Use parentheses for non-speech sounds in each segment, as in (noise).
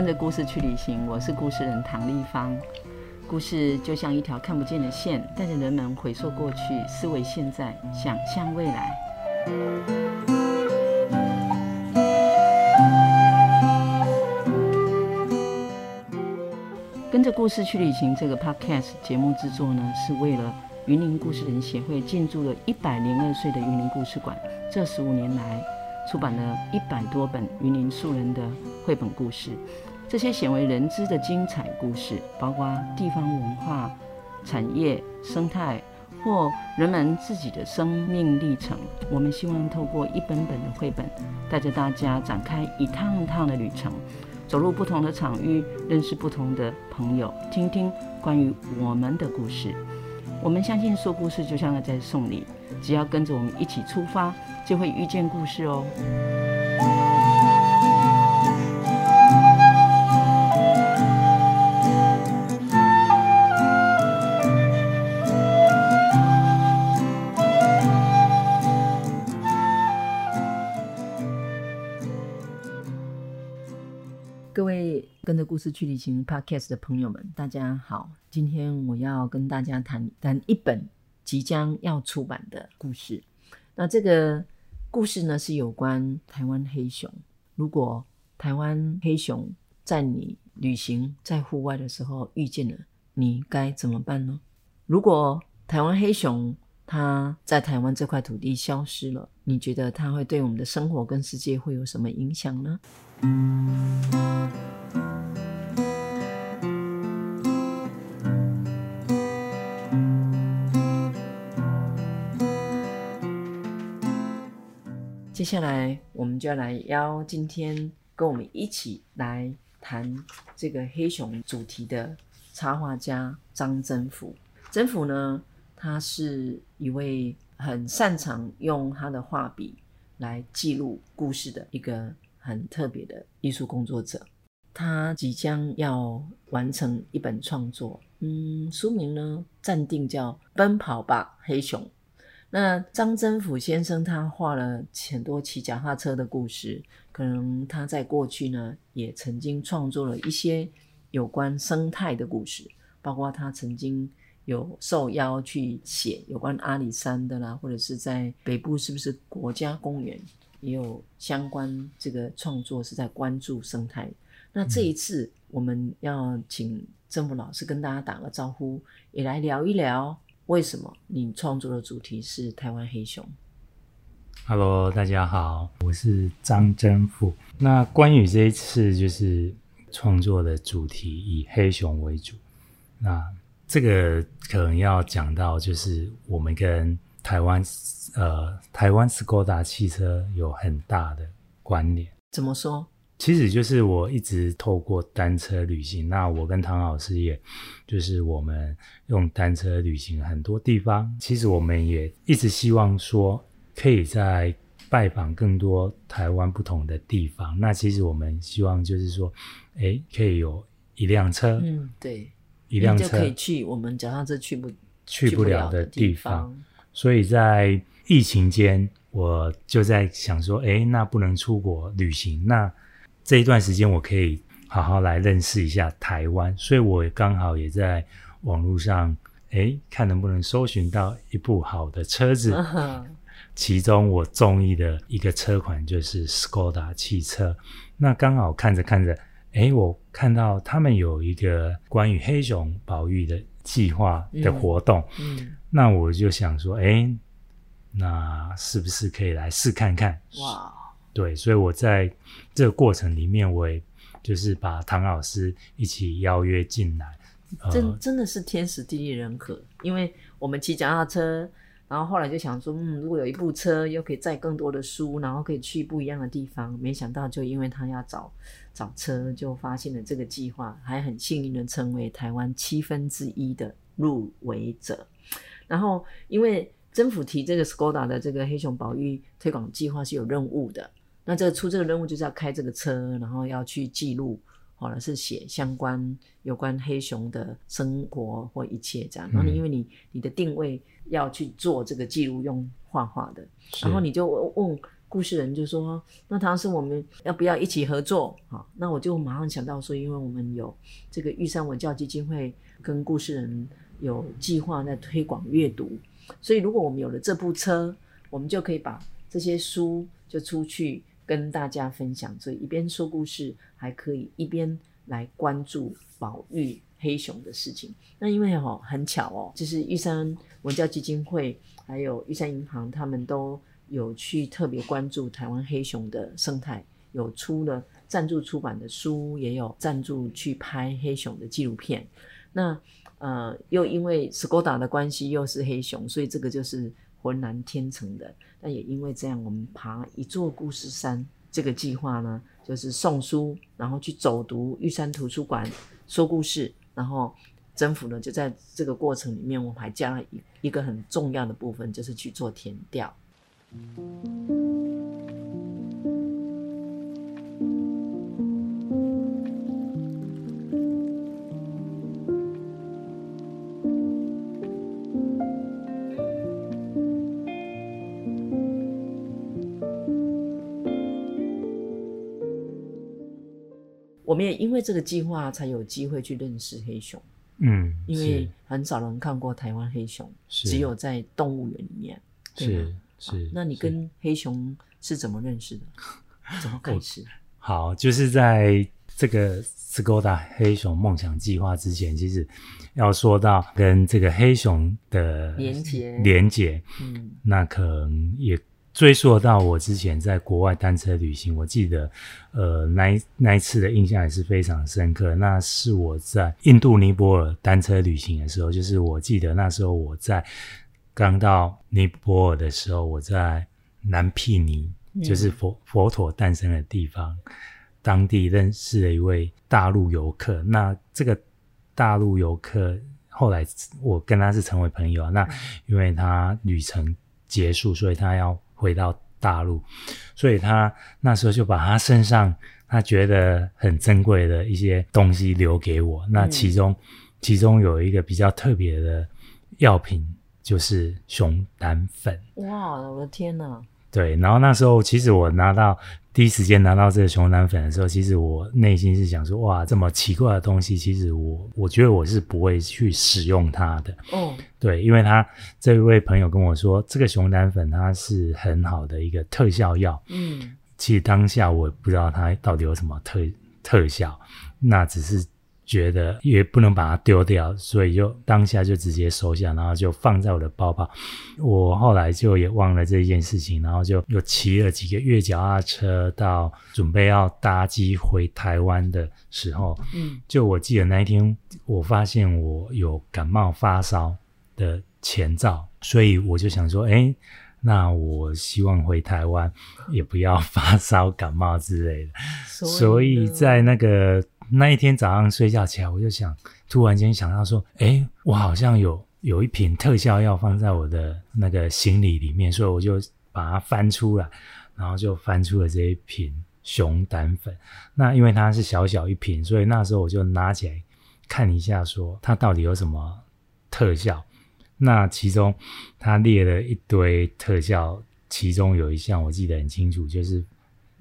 《跟着故事去旅行》，我是故事人唐立芳。故事就像一条看不见的线，带着人们回溯过去，思维现在，想象未来。跟着故事去旅行这个 Podcast 节目制作呢，是为了云林故事人协会进驻了一百零二岁的云林故事馆，这十五年来。出版了一百多本云林素人的绘本故事，这些鲜为人知的精彩故事，包括地方文化、产业、生态或人们自己的生命历程。我们希望透过一本本的绘本，带着大家展开一趟趟的旅程，走入不同的场域，认识不同的朋友，听听关于我们的故事。我们相信说故事就像在送礼，只要跟着我们一起出发。就会遇见故事哦。事去旅行 Podcast 的朋友们，大家好。今天我要跟大家谈谈一本即将要出版的故事。那这个故事呢，是有关台湾黑熊。如果台湾黑熊在你旅行在户外的时候遇见了，你该怎么办呢？如果台湾黑熊它在台湾这块土地消失了，你觉得它会对我们的生活跟世界会有什么影响呢？接下来，我们就要来邀今天跟我们一起来谈这个黑熊主题的插画家张征甫。征甫呢，他是一位很擅长用他的画笔来记录故事的一个很特别的艺术工作者。他即将要完成一本创作，嗯，书名呢暂定叫《奔跑吧，黑熊》。那张真甫先生他画了很多骑脚踏车的故事，可能他在过去呢也曾经创作了一些有关生态的故事，包括他曾经有受邀去写有关阿里山的啦，或者是在北部是不是国家公园也有相关这个创作是在关注生态。那这一次我们要请征甫老师跟大家打个招呼，也来聊一聊。为什么你创作的主题是台湾黑熊？Hello，大家好，我是张真富。那关于这一次就是创作的主题以黑熊为主，那这个可能要讲到就是我们跟台湾呃台湾斯柯达汽车有很大的关联。怎么说？其实就是我一直透过单车旅行，那我跟唐老师也，就是我们用单车旅行很多地方。其实我们也一直希望说，可以在拜访更多台湾不同的地方。那其实我们希望就是说，哎，可以有一辆车，嗯，对，一辆车就可以去我们脚踏车去不去不了的地方。所以在疫情间，我就在想说，哎，那不能出国旅行，那。这一段时间，我可以好好来认识一下台湾，所以我刚好也在网络上，诶，看能不能搜寻到一部好的车子。其中我中意的一个车款就是斯柯达汽车。那刚好看着看着，诶，我看到他们有一个关于黑熊保育的计划的活动。嗯，嗯，那我就想说，诶，那是不是可以来试看看？哇！对，所以我在这个过程里面，我也就是把唐老师一起邀约进来，真、真的是天时地利人和。因为我们骑脚踏车，然后后来就想说，嗯，如果有一部车，又可以载更多的书，然后可以去不一样的地方。没想到，就因为他要找找车，就发现了这个计划，还很幸运的成为台湾七分之一的入围者。然后，因为政府提这个斯柯达的这个黑熊保育推广计划是有任务的。那这个出这个任务就是要开这个车，然后要去记录，或者是写相关有关黑熊的生活或一切这样。然后你因为你你的定位要去做这个记录用画画的，然后你就问故事人就说：“那唐师，我们要不要一起合作？”好，那我就马上想到说，因为我们有这个玉山文教基金会跟故事人有计划在推广阅读，所以如果我们有了这部车，我们就可以把这些书就出去跟大家分享，所以一边说故事，还可以一边来关注保育黑熊的事情。那因为哦很巧哦，就是玉山文教基金会还有玉山银行，他们都有去特别关注台湾黑熊的生态，有出了赞助出版的书，也有赞助去拍黑熊的纪录片。那呃，又因为 Skoda 的关系，又是黑熊，所以这个就是。浑然天成的，但也因为这样，我们爬一座故事山这个计划呢，就是送书，然后去走读玉山图书馆说故事，然后政府呢就在这个过程里面，我们还加了一一个很重要的部分，就是去做填调。我们也因为这个计划才有机会去认识黑熊，嗯，因为很少人看过台湾黑熊，只有在动物园里面，是是。那你跟黑熊是怎么认识的？怎么开 (laughs) 始？好，就是在这个斯柯达黑熊梦想计划之前，其实要说到跟这个黑熊的连接，连接，嗯，那可能也。追溯到我之前在国外单车旅行，我记得，呃，那一那一次的印象也是非常深刻。那是我在印度尼泊尔单车旅行的时候，就是我记得那时候我在刚到尼泊尔的时候，我在南毗尼，就是佛佛陀诞生的地方，当地认识了一位大陆游客。那这个大陆游客后来我跟他是成为朋友啊。那因为他旅程结束，所以他要。回到大陆，所以他那时候就把他身上他觉得很珍贵的一些东西留给我。那其中，嗯、其中有一个比较特别的药品，就是熊胆粉。哇，我的天哪！对，然后那时候其实我拿到第一时间拿到这个熊胆粉的时候，其实我内心是想说，哇，这么奇怪的东西，其实我我觉得我是不会去使用它的。哦，对，因为他这位朋友跟我说，这个熊胆粉它是很好的一个特效药。嗯，其实当下我也不知道它到底有什么特特效，那只是。觉得也不能把它丢掉，所以就当下就直接收下，然后就放在我的包包。我后来就也忘了这件事情，然后就又骑了几个月脚踏车，到准备要搭机回台湾的时候，嗯，就我记得那一天，我发现我有感冒发烧的前兆，所以我就想说，哎，那我希望回台湾也不要发烧感冒之类的，所以，所以在那个。那一天早上睡觉起来，我就想，突然间想到说，诶，我好像有有一瓶特效药放在我的那个行李里面，所以我就把它翻出来，然后就翻出了这一瓶熊胆粉。那因为它是小小一瓶，所以那时候我就拿起来看一下，说它到底有什么特效。那其中它列了一堆特效，其中有一项我记得很清楚，就是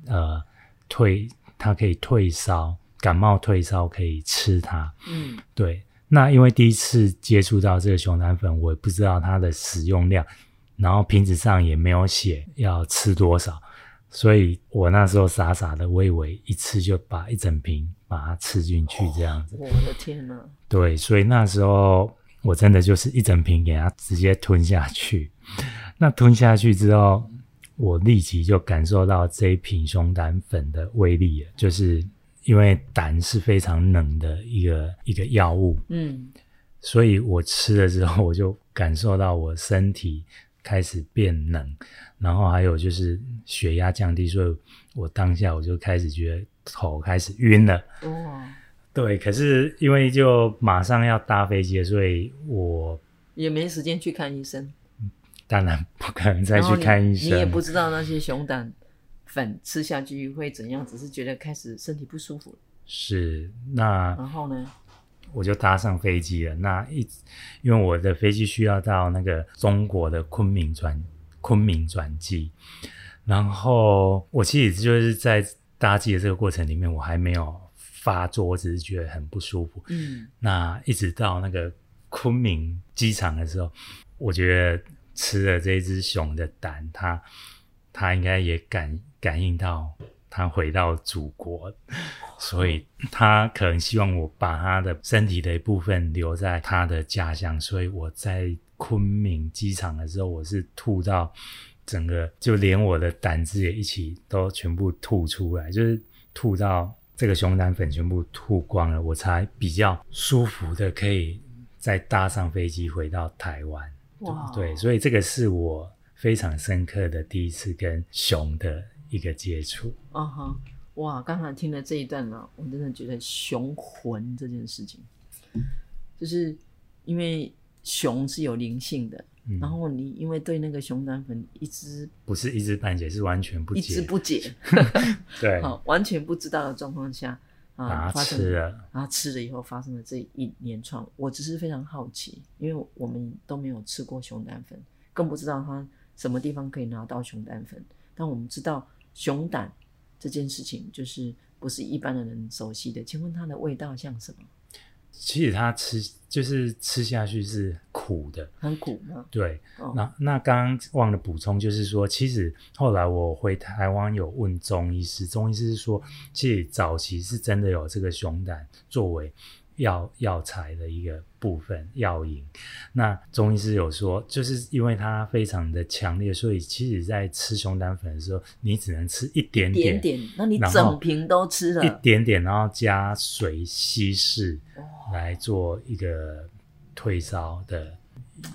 呃退，它可以退烧。感冒退烧可以吃它，嗯，对。那因为第一次接触到这个熊胆粉，我也不知道它的使用量，然后瓶子上也没有写要吃多少，所以我那时候傻傻的，我以为一次就把一整瓶把它吃进去这样子。我的天哪！对，所以那时候我真的就是一整瓶给它直接吞下去。(laughs) 那吞下去之后，我立即就感受到这一瓶熊胆粉的威力了，就是。因为胆是非常冷的一个一个药物，嗯，所以我吃了之后，我就感受到我身体开始变冷，然后还有就是血压降低，所以我当下我就开始觉得头开始晕了。哦，对，可是因为就马上要搭飞机了，所以我也没时间去看医生。当然不可能再去看医生，你，你也不知道那些熊胆。粉吃下去会怎样？只是觉得开始身体不舒服。是，那然后呢？我就搭上飞机了。那一因为我的飞机需要到那个中国的昆明转昆明转机，然后我其实就是在搭机的这个过程里面，我还没有发作，我只是觉得很不舒服。嗯，那一直到那个昆明机场的时候，我觉得吃了这只熊的胆，它它应该也感感应到。他回到祖国，所以他可能希望我把他的身体的一部分留在他的家乡。所以我在昆明机场的时候，我是吐到整个，就连我的胆汁也一起都全部吐出来，就是吐到这个熊胆粉全部吐光了，我才比较舒服的可以再搭上飞机回到台湾。哇，对，所以这个是我非常深刻的第一次跟熊的。一个接触，啊哈，哇！刚才听了这一段呢，我真的觉得熊魂这件事情，就是因为熊是有灵性的，嗯、然后你因为对那个熊胆粉一知不是一知半解，是完全不解，一知不解 (laughs) (laughs) 对，好，完全不知道的状况下啊，发生了，然后吃了以后发生了这一连串，我只是非常好奇，因为我们都没有吃过熊胆粉，更不知道它什么地方可以拿到熊胆粉，但我们知道。熊胆这件事情，就是不是一般的人熟悉的。请问它的味道像什么？其实它吃就是吃下去是苦的，很苦吗？对。哦、那那刚刚忘了补充，就是说，其实后来我回台湾有问中医师，中医师是说，其实早期是真的有这个熊胆作为。药药材的一个部分药引，那中医师有说，就是因为它非常的强烈，所以其实在吃熊胆粉的时候，你只能吃一点点，点点，那你整瓶都吃了，一点点，然后加水稀释来做一个退烧的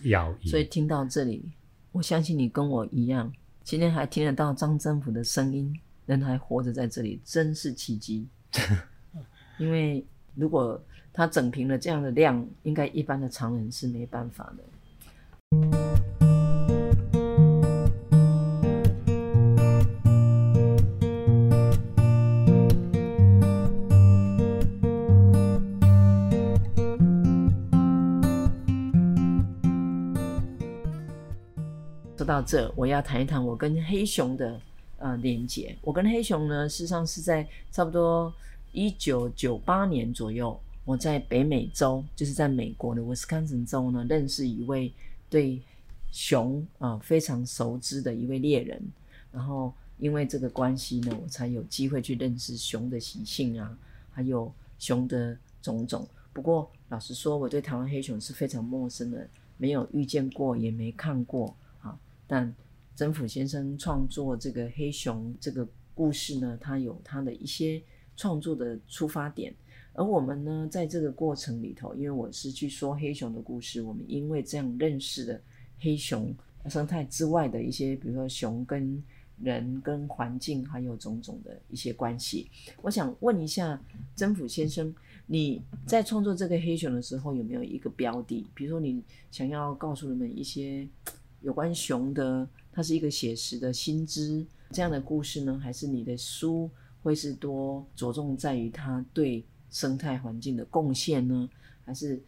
药引。所以听到这里，我相信你跟我一样，今天还听得到张政府的声音，人还活着在这里，真是奇迹。(laughs) 因为如果他整瓶的这样的量，应该一般的常人是没办法的。说到这，我要谈一谈我跟黑熊的呃连接。我跟黑熊呢，事实上是在差不多一九九八年左右。我在北美洲，就是在美国的威斯康星州呢，认识一位对熊啊、非常熟知的一位猎人，然后因为这个关系呢，我才有机会去认识熊的习性啊，还有熊的种种。不过老实说，我对台湾黑熊是非常陌生的，没有遇见过，也没看过啊。但曾甫先生创作这个黑熊这个故事呢，他有他的一些创作的出发点。而我们呢，在这个过程里头，因为我是去说黑熊的故事，我们因为这样认识了黑熊生态之外的一些，比如说熊跟人、跟环境，还有种种的一些关系。我想问一下曾甫先生，你在创作这个黑熊的时候，有没有一个标的？比如说，你想要告诉人们一些有关熊的，它是一个写实的新知这样的故事呢？还是你的书会是多着重在于它对生态环境的贡献呢？还是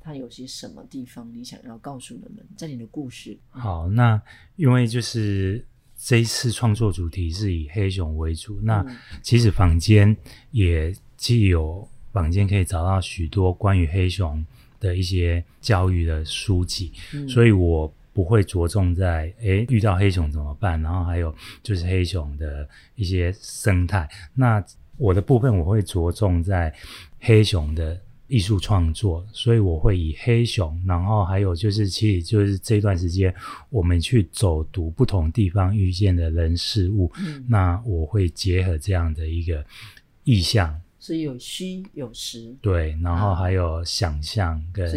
它有些什么地方你想要告诉人们？在你的故事。好，那因为就是这一次创作主题是以黑熊为主，那其实坊间也既有坊间可以找到许多关于黑熊的一些教育的书籍，嗯、所以我不会着重在诶遇到黑熊怎么办，然后还有就是黑熊的一些生态那。我的部分我会着重在黑熊的艺术创作，所以我会以黑熊，然后还有就是，其实就是这段时间我们去走读不同地方遇见的人事物，嗯、那我会结合这样的一个意象，是有虚有实，对，然后还有想象跟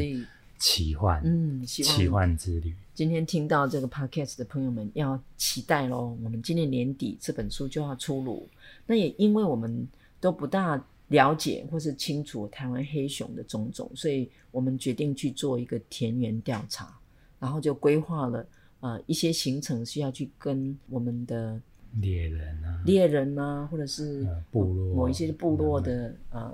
奇幻，嗯，奇幻之旅。今天听到这个 podcast 的朋友们要期待喽，我们今年年底这本书就要出炉。那也因为我们都不大了解或是清楚台湾黑熊的种种，所以我们决定去做一个田园调查，然后就规划了呃一些行程，需要去跟我们的猎人啊、猎人啊，或者是、呃、部落某一些部落的呃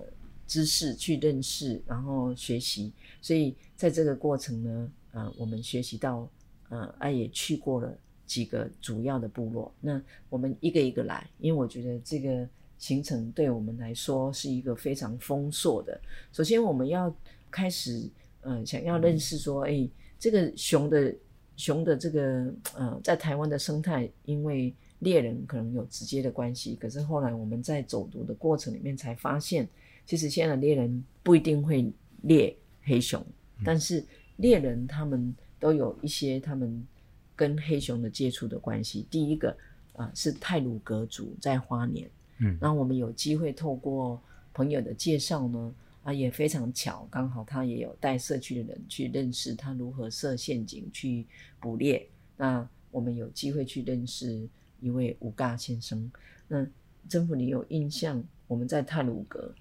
知识去认识，然后学习。所以在这个过程呢。呃，我们学习到，呃，啊，也去过了几个主要的部落。那我们一个一个来，因为我觉得这个行程对我们来说是一个非常丰硕的。首先，我们要开始，呃，想要认识说，哎、这个熊的熊的这个，呃，在台湾的生态，因为猎人可能有直接的关系，可是后来我们在走读的过程里面才发现，其实现在的猎人不一定会猎黑熊，但是猎人他们都有一些他们跟黑熊的接触的关系。第一个啊、呃、是泰鲁格族在花莲，嗯，那我们有机会透过朋友的介绍呢，啊也非常巧，刚好他也有带社区的人去认识他如何设陷阱去捕猎。那我们有机会去认识一位五嘎先生。那政府你有印象？我们在泰鲁阁。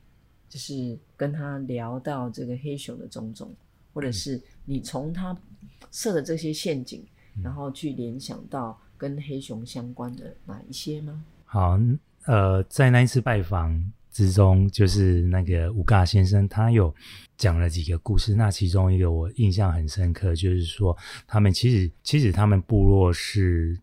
就是跟他聊到这个黑熊的种种，或者是你从他设的这些陷阱，嗯、然后去联想到跟黑熊相关的哪一些吗？好，呃，在那一次拜访之中，就是那个五嘎先生，他有讲了几个故事。那其中一个我印象很深刻，就是说他们其实其实他们部落是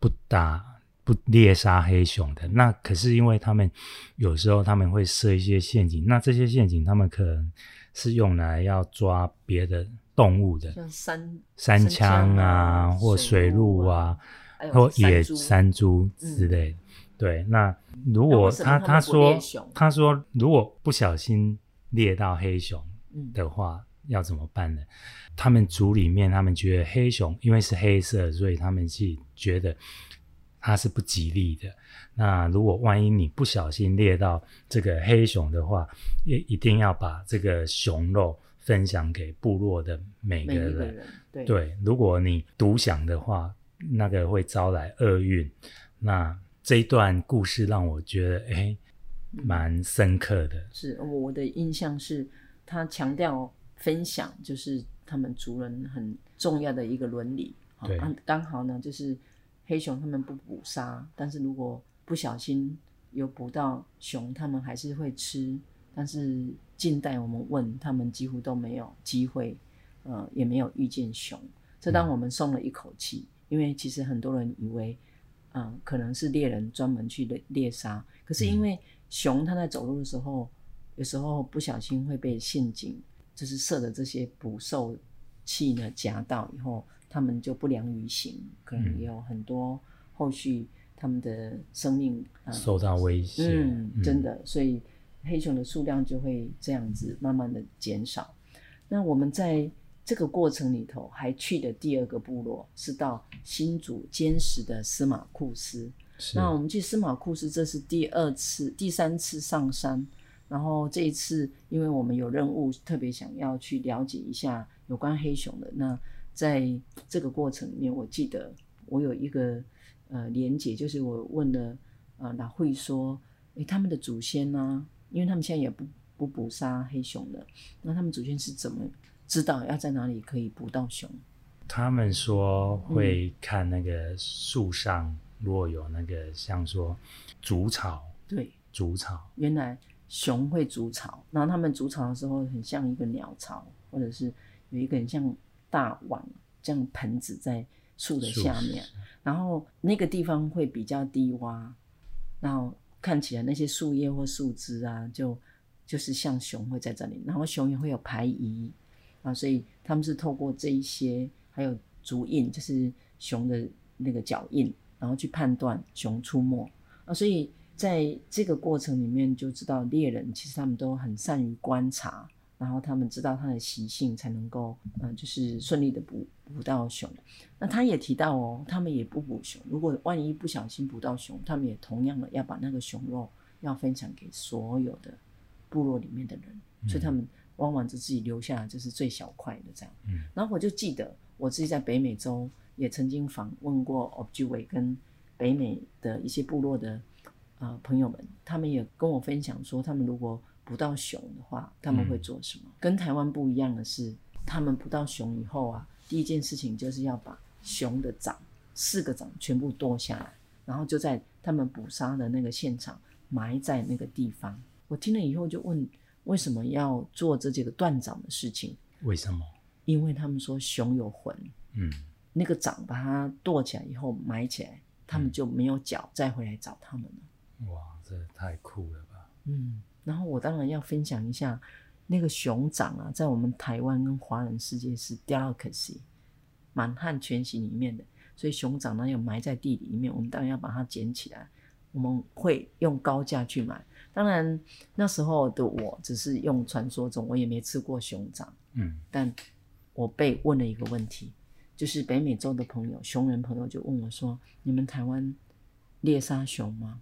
不打。不猎杀黑熊的，那可是因为他们有时候他们会设一些陷阱，那这些陷阱他们可能是用来要抓别的动物的，像山山枪啊，或水鹿啊，或野山猪之类的。对，那如果他他说他说如果不小心猎到黑熊的话，要怎么办呢？他们族里面他们觉得黑熊因为是黑色，所以他们是觉得。它是不吉利的。那如果万一你不小心猎到这个黑熊的话，也一定要把这个熊肉分享给部落的每个人。个人对，对，如果你独享的话，那个会招来厄运。那这一段故事让我觉得，哎，蛮深刻的。是我的印象是，他强调分享，就是他们族人很重要的一个伦理。对，刚好呢，就是。黑熊他们不捕杀，但是如果不小心有捕到熊，他们还是会吃。但是近代我们问他们，几乎都没有机会，呃，也没有遇见熊。这让我们松了一口气，嗯、因为其实很多人以为，嗯、呃，可能是猎人专门去猎猎杀。可是因为熊它在走路的时候，有时候不小心会被陷阱，就是设的这些捕兽器呢夹到以后。他们就不良于行，可能也有很多后续他们的生命、受到威胁。嗯，真的，所以黑熊的数量就会这样子慢慢的减少。那我们在这个过程里头还去的第二个部落是到新竹坚实的司马库斯。是那我们去司马库斯，这是第二次、第三次上山。然后这一次，因为我们有任务，特别想要去了解一下有关黑熊的那。在这个过程里面，我记得我有一个呃连结，就是我问了呃老会说，诶，他们的祖先呢、啊？因为他们现在也不不捕杀黑熊了，那他们祖先是怎么知道要在哪里可以捕到熊？他们说会看那个树上如果有那个像说筑巢，对，筑巢。原来熊会筑巢，然后他们筑巢的时候很像一个鸟巢，或者是有一个很像。大碗这样盆子在树的下面，然后那个地方会比较低洼，然后看起来那些树叶或树枝啊，就就是像熊会在这里，然后熊也会有排遗啊，所以他们是透过这一些，还有足印，就是熊的那个脚印，然后去判断熊出没啊，所以在这个过程里面就知道猎人其实他们都很善于观察。然后他们知道它的习性，才能够，嗯、呃，就是顺利的捕捕到熊。那他也提到哦，他们也不捕熊。如果万一不小心捕到熊，他们也同样的要把那个熊肉要分享给所有的部落里面的人。嗯、所以他们往往就自己留下就是最小块的这样。嗯。然后我就记得我自己在北美洲也曾经访问过 Ojibwe 跟北美的一些部落的呃朋友们，他们也跟我分享说，他们如果捕到熊的话，他们会做什么？嗯、跟台湾不一样的是，他们捕到熊以后啊，第一件事情就是要把熊的掌四个掌全部剁下来，然后就在他们捕杀的那个现场埋在那个地方。我听了以后就问，为什么要做这几个断掌的事情？为什么？因为他们说熊有魂。嗯，那个掌把它剁起来以后埋起来，他们就没有脚再回来找他们了。哇，这太酷了吧！嗯，然后我当然要分享一下那个熊掌啊，在我们台湾跟华人世界是 delicacy，满汉全席里面的，所以熊掌呢有埋在地里面，我们当然要把它捡起来，我们会用高价去买。当然那时候的我只是用传说中，我也没吃过熊掌，嗯，但我被问了一个问题。就是北美洲的朋友，熊人朋友就问我说：“你们台湾猎杀熊吗？”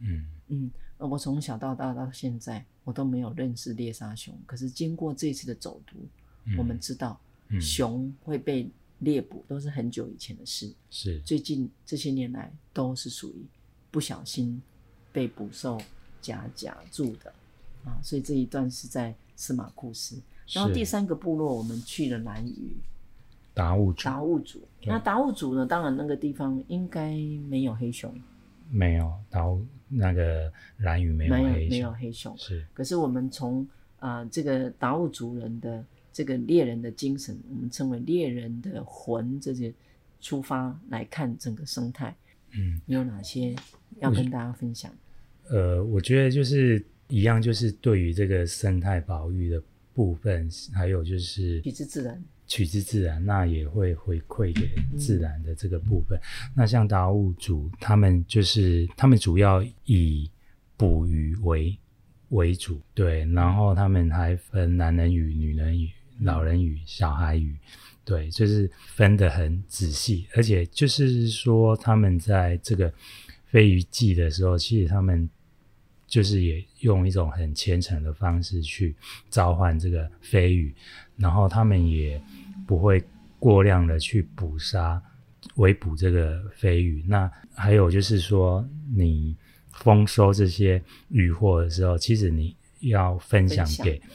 嗯嗯，我从小到大到现在，我都没有认识猎杀熊。可是经过这次的走读，嗯、我们知道，熊会被猎捕都是很久以前的事。是最近这些年来都是属于不小心被捕兽夹夹住的啊。所以这一段是在司马库斯。然后第三个部落，我们去了南屿。达悟族，达悟族。那达悟族呢？当然，那个地方应该没有黑熊。没有，达悟那个蓝屿没有黑熊。没有，没有黑熊。是。可是我们从啊、呃、这个达悟族人的这个猎人的精神，我们称为猎人的魂，这些出发来看整个生态。嗯，你有哪些要跟大家分享？呃，我觉得就是一样，就是对于这个生态保育的部分，还有就是取之自然。取之自然，那也会回馈给自然的这个部分。那像达悟族，他们就是他们主要以捕鱼为为主，对。然后他们还分男人鱼、女人鱼、老人鱼、小孩鱼，对，就是分得很仔细。而且就是说，他们在这个飞鱼季的时候，其实他们就是也用一种很虔诚的方式去召唤这个飞鱼，然后他们也。不会过量的去捕杀、围捕这个飞鱼。那还有就是说，你丰收这些渔获的时候，其实你要分享给享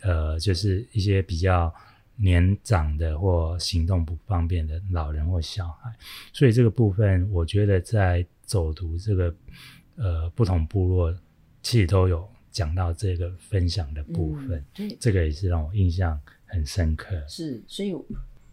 呃，就是一些比较年长的或行动不方便的老人或小孩。所以这个部分，我觉得在走读这个呃不同部落，其实都有讲到这个分享的部分。嗯，这个也是让我印象。很深刻，是，所以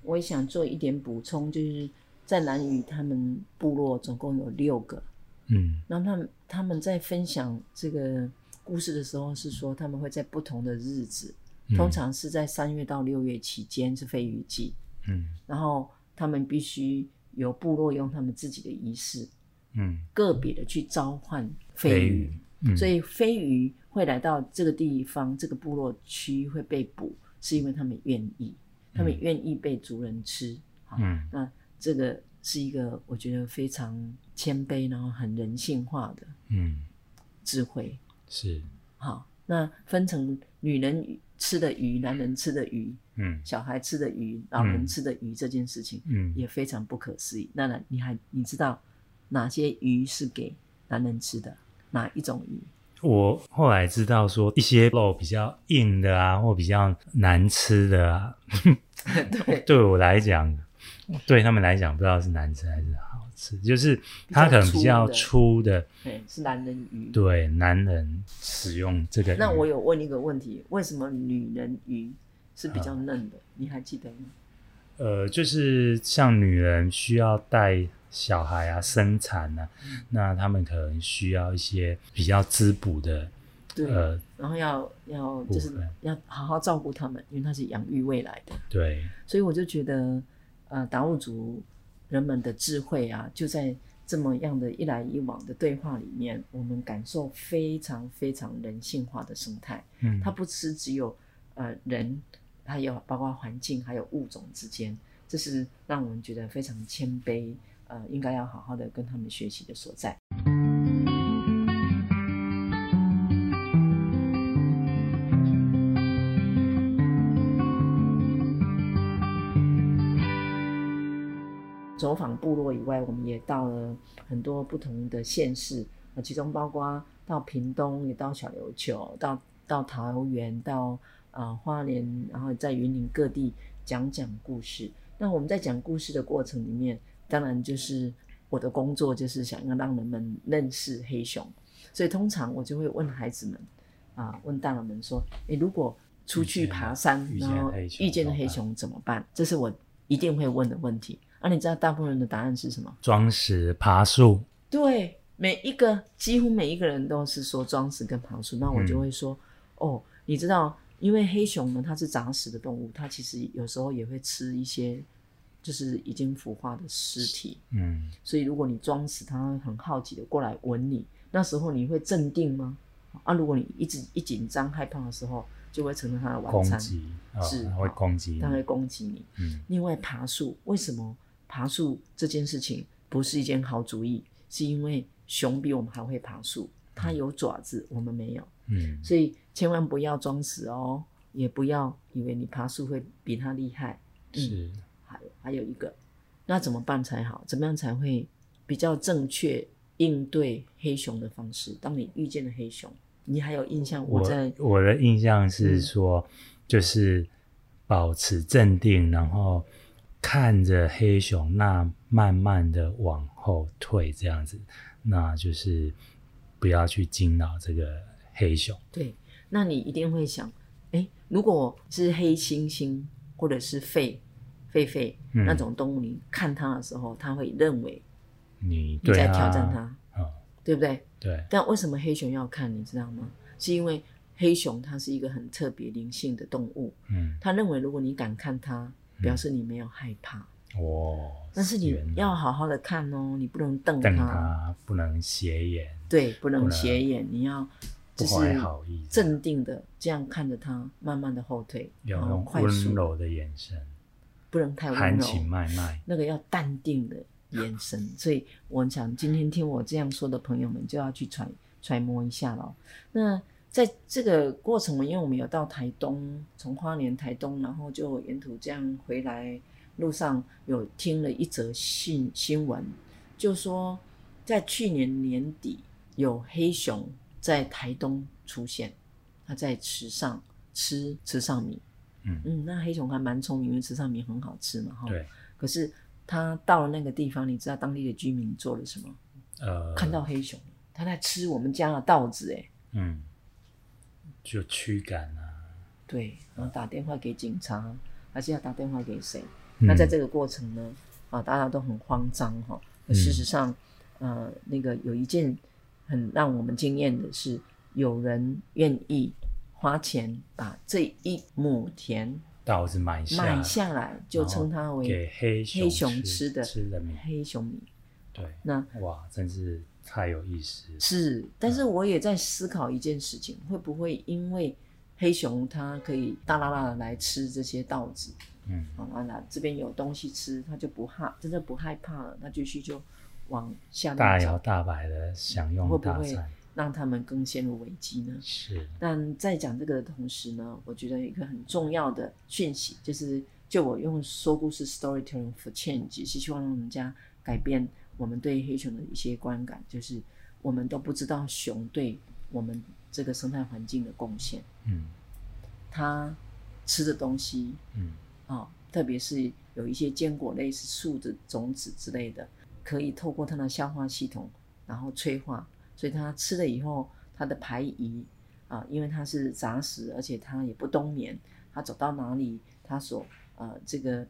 我也想做一点补充，就是在兰屿，他们部落总共有六个，嗯，然后他们他们在分享这个故事的时候，是说他们会在不同的日子，嗯、通常是在三月到六月期间是飞鱼季，嗯，然后他们必须由部落用他们自己的仪式，嗯，个别的去召唤飞鱼，飞鱼嗯、所以飞鱼会来到这个地方，这个部落区会被捕。是因为他们愿意，他们愿意被族人吃。嗯，那这个是一个我觉得非常谦卑，然后很人性化的嗯智慧。是好，那分成女人吃的鱼，男人吃的鱼，嗯，小孩吃的鱼，老人吃的鱼，这件事情，嗯，也非常不可思议。那你还你知道哪些鱼是给男人吃的？哪一种鱼？我后来知道说，一些肉比较硬的啊，或比较难吃的啊，对，(laughs) 对我来讲，对他们来讲，不知道是难吃还是好吃，就是它可能比较粗的，对，是男人鱼，对，男人使用这个。那我有问一个问题，为什么女人鱼是比较嫩的？啊、你还记得吗？呃，就是像女人需要带。小孩啊，生产啊，嗯、那他们可能需要一些比较滋补的，对，呃，然后要要就是要好好照顾他们，因为他是养育未来的，对，所以我就觉得，呃，达悟族人们的智慧啊，就在这么样的一来一往的对话里面，我们感受非常非常人性化的生态，嗯，它不是只有呃人，还有包括环境还有物种之间，这是让我们觉得非常谦卑。呃，应该要好好的跟他们学习的所在。走访部落以外，我们也到了很多不同的县市，呃，其中包括到屏东，也到小琉球，到到桃园，到呃花莲，然后在云林各地讲讲故事。那我们在讲故事的过程里面，当然，就是我的工作就是想要让人们认识黑熊，所以通常我就会问孩子们啊，问大人们说：诶，如果出去爬山，然后遇见了黑熊怎么办？这是我一定会问的问题。啊，你知道大部分人的答案是什么？装死爬树。对，每一个几乎每一个人都是说装死跟爬树。那我就会说，嗯、哦，你知道，因为黑熊呢，它是杂食的动物，它其实有时候也会吃一些就是已经腐化的尸体。嗯，所以如果你装死，它会很好奇的过来闻你，那时候你会镇定吗？啊，如果你一直一紧张害怕的时候，就会成为它的晚餐，攻击是、哦、会攻击，它会攻击你。嗯，另外爬树，为什么爬树这件事情不是一件好主意？是因为熊比我们还会爬树，它有爪子，我们没有。嗯，所以千万不要装死哦，也不要以为你爬树会比它厉害。嗯、是，还有一个，那怎么办才好？怎么样才会比较正确应对黑熊的方式？当你遇见了黑熊。你还有印象？我在我，我的印象是说，嗯、就是保持镇定，然后看着黑熊，那慢慢的往后退，这样子，那就是不要去惊扰这个黑熊。对，那你一定会想，哎，如果是黑猩猩或者是狒狒狒那种动物，你看它的时候，它会认为你你在挑战它。对不对？对。但为什么黑熊要看？你知道吗？是因为黑熊它是一个很特别灵性的动物。嗯。它认为，如果你敢看它，表示你没有害怕。哦。但是你要好好的看哦，你不能瞪它，不能斜眼。对，不能斜眼，你要就是镇定的这样看着它，慢慢的后退，要用温柔的眼神，不能太温柔，含情脉脉，那个要淡定的。眼神，所以我想今天听我这样说的朋友们就要去揣揣摩一下了。那在这个过程，因为我们有到台东，从花莲台东，然后就沿途这样回来，路上有听了一则新新闻，就说在去年年底有黑熊在台东出现，它在池上吃池上米。嗯嗯，那黑熊还蛮聪明，因为吃上面很好吃嘛，哈。对。可是。他到了那个地方，你知道当地的居民做了什么？呃，看到黑熊，他在吃我们家的稻子，哎，嗯，就驱赶啊。对，然后打电话给警察，嗯、还是要打电话给谁？嗯、那在这个过程呢，啊，大家都很慌张哈。事实上，嗯、呃，那个有一件很让我们惊艳的是，有人愿意花钱把这一亩田。稻子买下买下来，就称它为给黑黑熊吃的吃的米，黑熊米。对，那哇，真是太有意思。是，但是我也在思考一件事情，会不会因为黑熊它可以大啦啦的来吃这些稻子，嗯，好，那这边有东西吃，它就不怕，真的不害怕了，它继续就往下大摇大摆的享用大餐。让他们更陷入危机呢？是。但在讲这个的同时呢，我觉得一个很重要的讯息，就是就我用说故事 （storytelling for change） 是希望让人家改变我们对黑熊的一些观感，就是我们都不知道熊对我们这个生态环境的贡献。嗯。它吃的东西，嗯，哦，特别是有一些坚果类似树的种子之类的，可以透过它的消化系统，然后催化。所以它吃了以后，它的排遗啊，因为它是杂食，而且它也不冬眠，它走到哪里，它所呃这个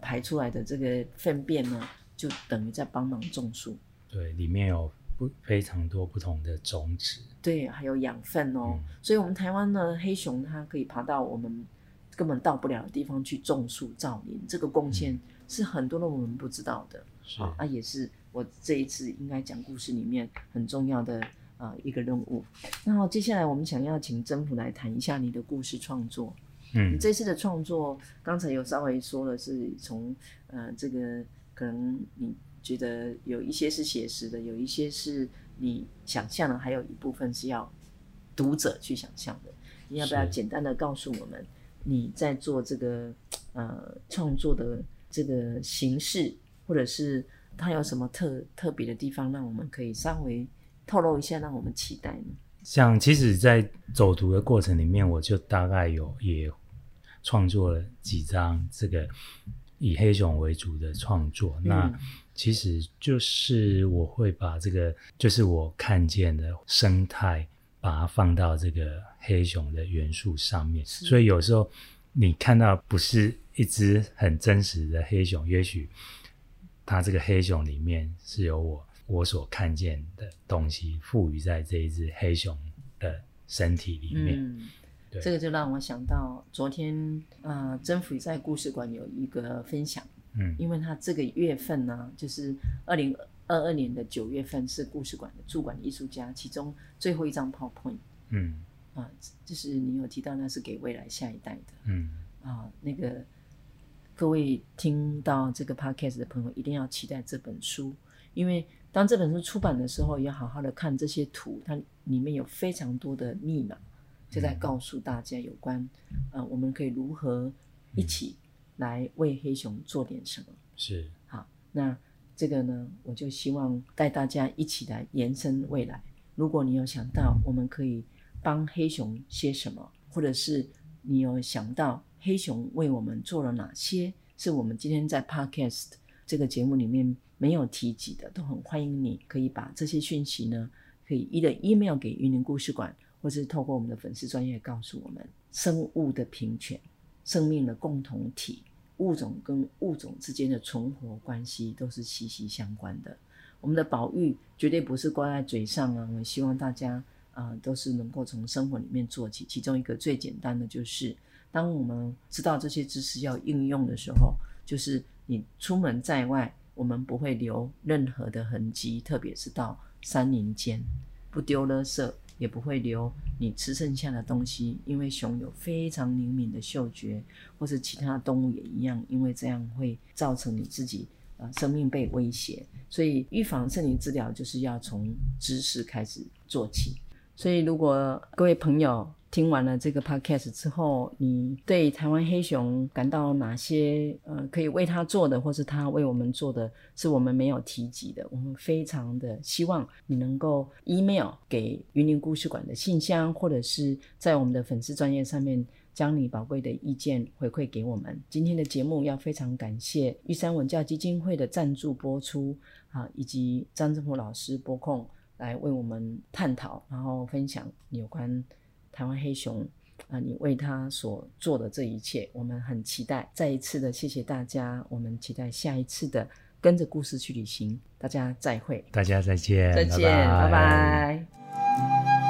排出来的这个粪便呢，就等于在帮忙种树。对，里面有不非常多不同的种子。对，还有养分哦。嗯、所以，我们台湾呢，黑熊它可以爬到我们根本到不了的地方去种树造林，这个贡献是很多的我们不知道的。是啊，也是。我这一次应该讲故事里面很重要的呃一个任务。然后接下来我们想要请曾福来谈一下你的故事创作。嗯，你这次的创作刚才有稍微说了，是从呃这个可能你觉得有一些是写实的，有一些是你想象的，还有一部分是要读者去想象的。你要不要简单的告诉我们你在做这个呃创作的这个形式，或者是？它有什么特特别的地方，让我们可以稍微透露一下，让我们期待呢？像其实，在走读的过程里面，我就大概有也创作了几张这个以黑熊为主的创作。嗯、那其实就是我会把这个，就是我看见的生态，把它放到这个黑熊的元素上面。所以有时候你看到不是一只很真实的黑熊，也许它这个黑熊里面是有我我所看见的东西赋予在这一只黑熊的身体里面。这个就让我想到昨天，呃，征服在故事馆有一个分享，嗯，因为他这个月份呢，就是二零二二年的九月份是故事馆的驻馆艺术家，其中最后一张 PowerPoint，嗯，啊，就是你有提到那是给未来下一代的，嗯，啊，那个。各位听到这个 podcast 的朋友，一定要期待这本书，因为当这本书出版的时候，要好好的看这些图，它里面有非常多的密码，就在告诉大家有关，嗯、呃，我们可以如何一起来为黑熊做点什么。是，好，那这个呢，我就希望带大家一起来延伸未来。如果你有想到我们可以帮黑熊些什么，或者是你有想到。黑熊为我们做了哪些？是我们今天在 Podcast 这个节目里面没有提及的，都很欢迎你可以把这些讯息呢，可以一的 email 给云林故事馆，或是透过我们的粉丝专业告诉我们。生物的平权，生命的共同体，物种跟物种之间的存活关系都是息息相关的。我们的保育绝对不是挂在嘴上啊！我希望大家啊、都是能够从生活里面做起。其中一个最简单的就是。当我们知道这些知识要应用的时候，就是你出门在外，我们不会留任何的痕迹，特别是到山林间，不丢垃圾，也不会留你吃剩下的东西，因为熊有非常灵敏的嗅觉，或是其他动物也一样，因为这样会造成你自己呃生命被威胁。所以预防胜于治疗，就是要从知识开始做起。所以如果各位朋友，听完了这个 podcast 之后，你对台湾黑熊感到哪些呃可以为他做的，或是他为我们做的，是我们没有提及的？我们非常的希望你能够 email 给云林故事馆的信箱，或者是在我们的粉丝专页上面将你宝贵的意见回馈给我们。今天的节目要非常感谢玉山文教基金会的赞助播出啊，以及张征福老师播控来为我们探讨，然后分享有关。台湾黑熊啊，你为他所做的这一切，我们很期待。再一次的谢谢大家，我们期待下一次的跟着故事去旅行。大家再会，大家再见，再见，拜拜。拜拜。